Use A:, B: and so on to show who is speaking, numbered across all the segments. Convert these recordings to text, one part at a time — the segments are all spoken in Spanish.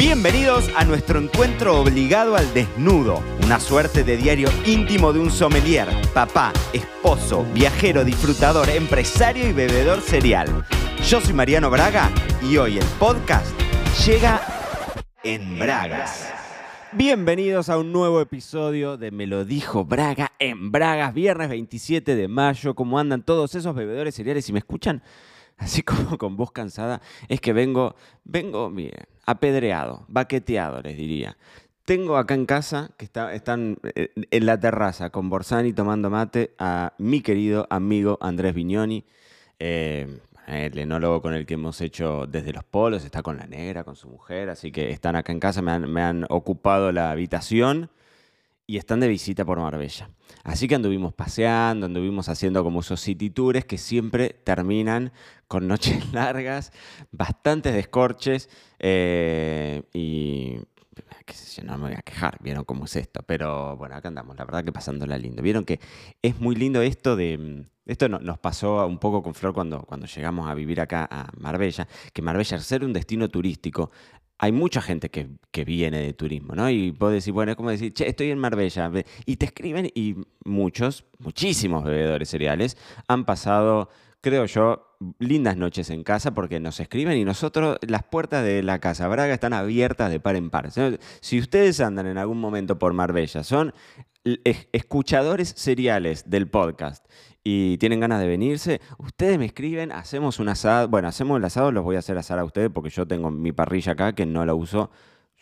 A: Bienvenidos a nuestro encuentro obligado al desnudo, una suerte de diario íntimo de un sommelier, papá, esposo, viajero, disfrutador, empresario y bebedor serial. Yo soy Mariano Braga y hoy el podcast llega en Bragas. Bienvenidos a un nuevo episodio de Me lo dijo Braga en Bragas, viernes 27 de mayo. ¿Cómo andan todos esos bebedores cereales? Si me escuchan así como con voz cansada, es que vengo, vengo, bien, apedreado, baqueteado, les diría. Tengo acá en casa, que está, están eh, en la terraza con Borsani tomando mate, a mi querido amigo Andrés Vignoni, eh, el enólogo con el que hemos hecho desde los polos, está con la negra, con su mujer, así que están acá en casa, me han, ocupado la habitación y están de visita por Marbella. Así que anduvimos paseando, anduvimos haciendo como esos city que siempre terminan con noches largas, bastantes descorches eh, y qué sé yo, no me voy a quejar, vieron cómo es esto, pero bueno, acá andamos, la verdad que pasándola lindo. Vieron que es muy lindo esto de... Esto nos pasó un poco con Flor cuando, cuando llegamos a vivir acá a Marbella, que Marbella, al ser un destino turístico, hay mucha gente que, viene de turismo, ¿no? Y vos decir, bueno, es como decir, che, estoy en Marbella. Y te escriben y muchos, muchísimos bebedores cereales han pasado, creo yo, lindas noches en casa porque nos escriben y nosotros, las puertas de la Casa Braga están abiertas de par en par. Si ustedes andan en algún momento por Marbella, son escuchadores seriales del podcast y tienen ganas de venirse, ustedes me escriben, hacemos un asado, bueno, hacemos el asado, los voy a hacer asar a ustedes porque yo tengo mi parrilla acá que no la uso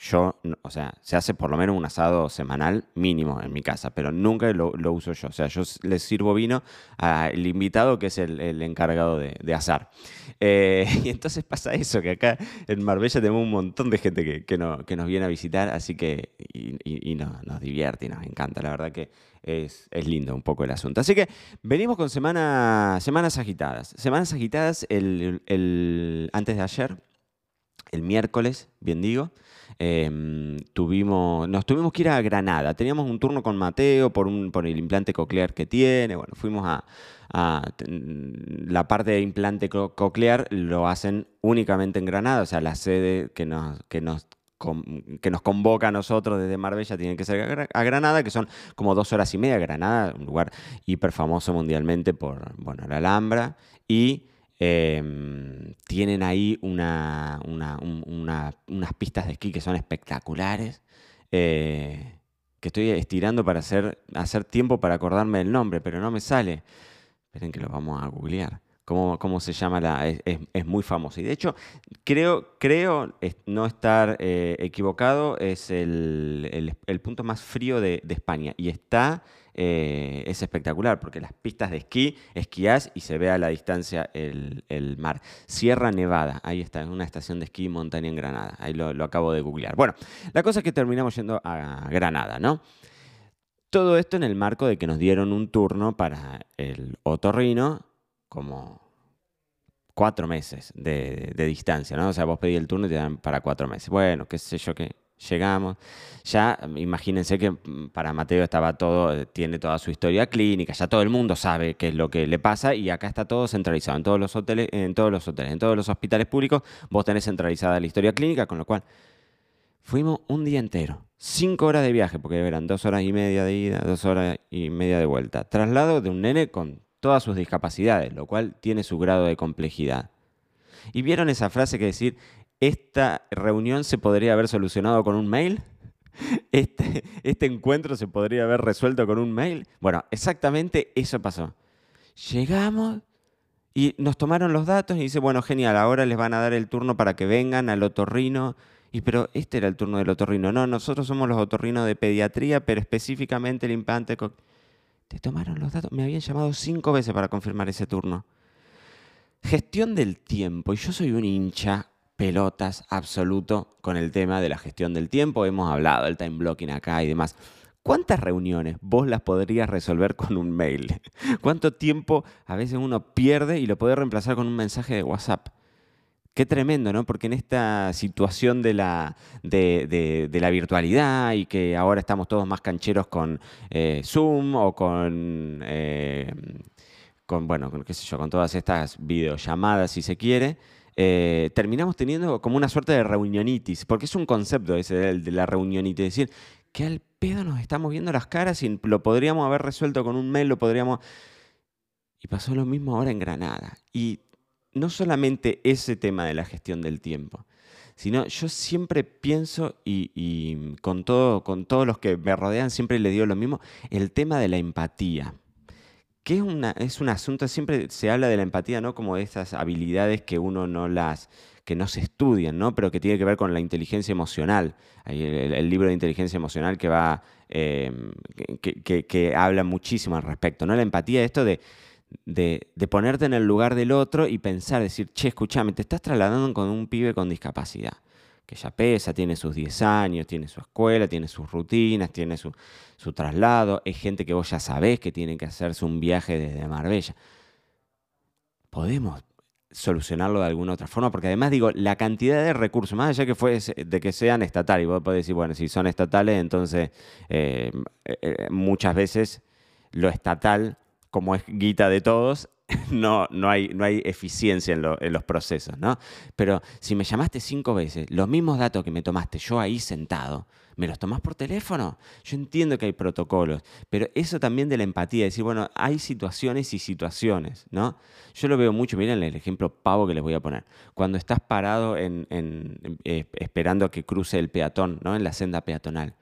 A: yo, o sea, se hace por lo menos un asado semanal mínimo en mi casa, pero nunca lo, uso yo. O sea, yo les sirvo vino al invitado que es el, encargado de, de asar. Eh, y entonces pasa eso, que acá en Marbella tenemos un montón de gente que, que nos viene a visitar, así que y, nos divierte y nos encanta. La verdad que es, es, lindo un poco el asunto. Así que venimos con semana, semanas agitadas. Semanas agitadas el, el, antes de ayer, el miércoles, bien digo. Em, tuvimos, nos tuvimos que ir a Granada. Teníamos un turno con Mateo por, un, por el implante coclear que tiene. Bueno, fuimos a, la parte de implante coclear lo hacen únicamente en Granada, o sea, la sede que nos, que nos, que nos convoca a nosotros desde Marbella tiene que ser a Granada, que son como dos horas y media. Granada, un lugar hiper famoso mundialmente por bueno, la Alhambra y Em, tienen ahí una, unas pistas de esquí que son espectaculares. Eh, que estoy estirando para hacer, hacer tiempo para acordarme del nombre, pero no me sale. Esperen que lo vamos a googlear. ¿Cómo, cómo se llama la.? Es, muy famoso. Y de hecho, creo, creo no estar eh, equivocado, es el, punto más frío de España. Y está eh, es espectacular porque las pistas de esquí, esquías y se ve a la distancia el, mar. Sierra Nevada, ahí está, en una estación de esquí montaña en Granada. Ahí lo, acabo de googlear. Bueno, la cosa es que terminamos yendo a Granada, ¿no? Todo esto en el marco de que nos dieron un turno para el otorrino como cuatro meses de, de, distancia, ¿no? O sea, vos pedí el turno y te dan para cuatro meses. Bueno, qué sé yo qué llegamos. Ya imagínense que mm, para Mateo estaba todo, tiene toda su historia clínica, ya todo el mundo sabe qué es lo que le pasa y acá está todo centralizado. En todos los hoteles, en todos los hoteles, en todos los hospitales públicos, vos tenés centralizada la historia clínica, con lo cual fuimos un día entero, cinco horas de viaje, porque eran dos horas y media de ida, dos horas y media de vuelta. Traslado de un nene con todas sus discapacidades, lo cual tiene su grado de complejidad. Y vieron esa frase que decir, esta reunión se podría haber solucionado con un mail. Este, este, encuentro se podría haber resuelto con un mail. Bueno, exactamente eso pasó. Llegamos y nos tomaron los datos y dice, bueno, genial, ahora les van a dar el turno para que vengan al otorrino. Y pero este era el turno del otorrino. No, nosotros somos los otorrinos de pediatría, pero específicamente el implante... Te tomaron los datos. Me habían llamado cinco veces para confirmar ese turno. Gestión del tiempo. Y yo soy un hincha pelotas absoluto con el tema de la gestión del tiempo. Hemos hablado del time blocking acá y demás. ¿Cuántas reuniones vos las podrías resolver con un mail? ¿Cuánto tiempo a veces uno pierde y lo puede reemplazar con un mensaje de WhatsApp? Qué tremendo, ¿no? Porque en esta situación de la, de, la virtualidad y que ahora estamos todos más cancheros con eh, Zoom o con, eh, con, bueno, qué sé yo, con todas estas videollamadas, si se quiere, eh, terminamos teniendo como una suerte de reunionitis, porque es un concepto ese de la reunionitis, decir, que al pedo nos estamos viendo las caras y lo podríamos haber resuelto con un mail, lo podríamos... Y pasó lo mismo ahora en Granada. Y no solamente ese tema de la gestión del tiempo, sino yo siempre pienso, y, con, todo, con todos los que me rodean siempre le digo lo mismo, el tema de la empatía que es, una, es un asunto, siempre se habla de la empatía, ¿no? Como de esas habilidades que uno no las, que no se estudian, ¿no? Pero que tiene que ver con la inteligencia emocional. Hay el, libro de inteligencia emocional que va, em, que, habla muchísimo al respecto, ¿no? La empatía, esto de, de, ponerte en el lugar del otro y pensar, decir, che, escúchame, te estás trasladando con un pibe con discapacidad que ya pesa, tiene sus 10 años, tiene su escuela, tiene sus rutinas, tiene su, traslado, es gente que vos ya sabés que tiene que hacerse un viaje desde Marbella. Podemos solucionarlo de alguna otra forma, porque además digo, la cantidad de recursos, más allá de que sean estatales, y vos podés decir, bueno, si son estatales, entonces eh, eh, muchas veces lo estatal, como es guita de todos, no, no, hay, no hay eficiencia en, los procesos, ¿no? Pero si me llamaste cinco veces, los mismos datos que me tomaste yo ahí sentado, ¿me los tomás por teléfono? Yo entiendo que hay protocolos, pero eso también de la empatía, decir, bueno, hay situaciones y situaciones, ¿no? Yo lo veo mucho, miren el ejemplo pavo que les voy a poner. Cuando estás parado en, eh, esperando a que cruce el peatón, ¿no? En la senda peatonal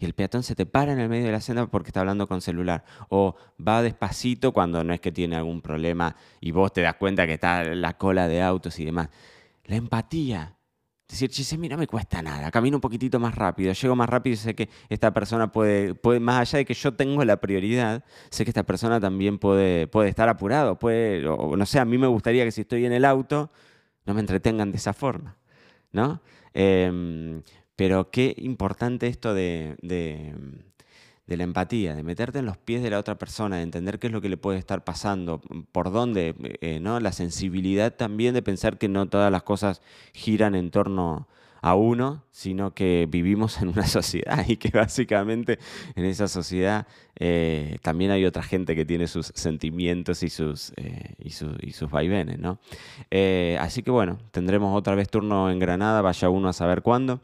A: y el peatón se te para en el medio de la senda porque está hablando con celular. O va despacito cuando no es que tiene algún problema y vos te das cuenta que está la cola de autos y demás. La empatía. Decir, che, mira, no me cuesta nada, camino un poquitito más rápido, llego más rápido y sé que esta persona puede, puede, más allá de que yo tengo la prioridad, sé que esta persona también puede, puede estar apurado, puede, no sé, a mí me gustaría que si estoy en el auto, no me entretengan de esa forma, ¿no? Em, pero qué importante esto de, la empatía, de meterte en los pies de la otra persona, de entender qué es lo que le puede estar pasando, por dónde, eh, ¿no? La sensibilidad también de pensar que no todas las cosas giran en torno a uno, sino que vivimos en una sociedad y que básicamente en esa sociedad eh, también hay otra gente que tiene sus sentimientos y sus, eh, y, sus vaivenes, ¿no? así que bueno, tendremos otra vez turno en Granada, vaya uno a saber cuándo.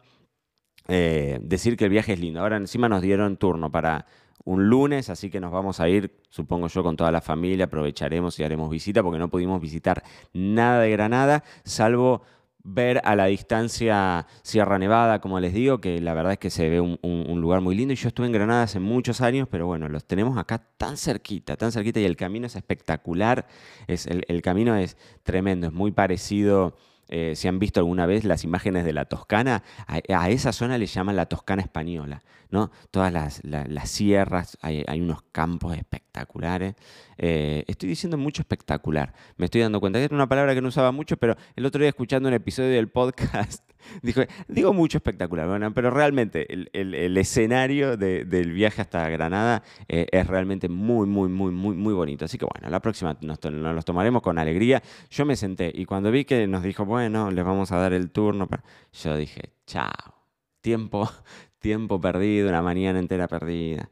A: Eh, decir que el viaje es lindo. Ahora encima nos dieron turno para un lunes, así que nos vamos a ir, supongo yo, con toda la familia, aprovecharemos y haremos visita, porque no pudimos visitar nada de Granada, salvo ver a la distancia Sierra Nevada, como les digo, que la verdad es que se ve un, lugar muy lindo. Y yo estuve en Granada hace muchos años, pero bueno, los tenemos acá tan cerquita, tan cerquita, y el camino es espectacular. Es, el camino es tremendo, es muy parecido eh, si han visto alguna vez las imágenes de la Toscana, a, esa zona le llaman la Toscana española, ¿no? Todas las, sierras, hay, unos campos espectaculares. Eh, estoy diciendo mucho espectacular, me estoy dando cuenta que era una palabra que no usaba mucho, pero el otro día escuchando un episodio del podcast, digo mucho espectacular, bueno, pero realmente el, escenario del viaje hasta Granada eh, es realmente muy, muy, muy, muy, muy bonito. Así que bueno, la próxima nos, nos los tomaremos con alegría. Yo me senté y cuando vi que nos dijo, bueno, les vamos a dar el turno. Yo dije, chao, tiempo, tiempo perdido, una mañana entera perdida.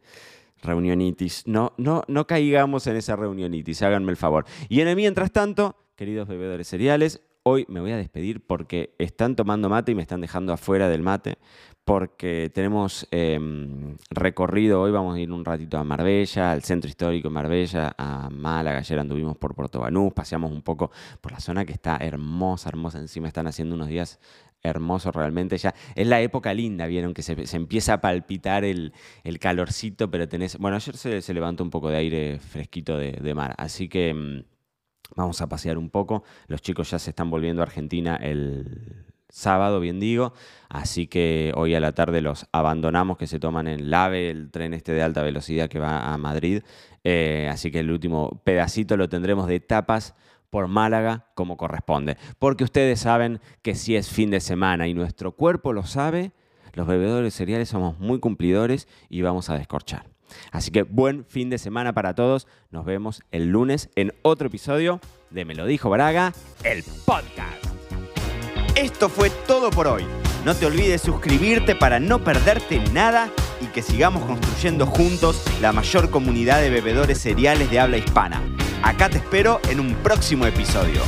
A: Reunionitis. No, no, no caigamos en esa reunionitis, háganme el favor. Y en el mientras tanto, queridos bebedores cereales, hoy me voy a despedir porque están tomando mate y me están dejando afuera del mate porque tenemos em, recorrido, hoy vamos a ir un ratito a Marbella, al centro histórico de Marbella, a Málaga, ayer anduvimos por Puerto Banús, paseamos un poco por la zona que está hermosa, hermosa, encima están haciendo unos días hermosos realmente, ya es la época linda, vieron que se, empieza a palpitar el, calorcito, pero tenés, bueno, ayer se, levantó un poco de aire fresquito de, mar, así que... Vamos a pasear un poco. Los chicos ya se están volviendo a Argentina el sábado, bien digo. Así que hoy a la tarde los abandonamos, que se toman en LAVE, el tren este de alta velocidad que va a Madrid. Eh, así que el último pedacito lo tendremos de tapas por Málaga como corresponde. Porque ustedes saben que si es fin de semana y nuestro cuerpo lo sabe, los bebedores cereales somos muy cumplidores y vamos a descorchar. Así que buen fin de semana para todos. Nos vemos el lunes en otro episodio de Me lo dijo Braga, el podcast. Esto fue todo por hoy. No te olvides suscribirte para no perderte nada y que sigamos construyendo juntos la mayor comunidad de bebedores cereales de habla hispana. Acá te espero en un próximo episodio.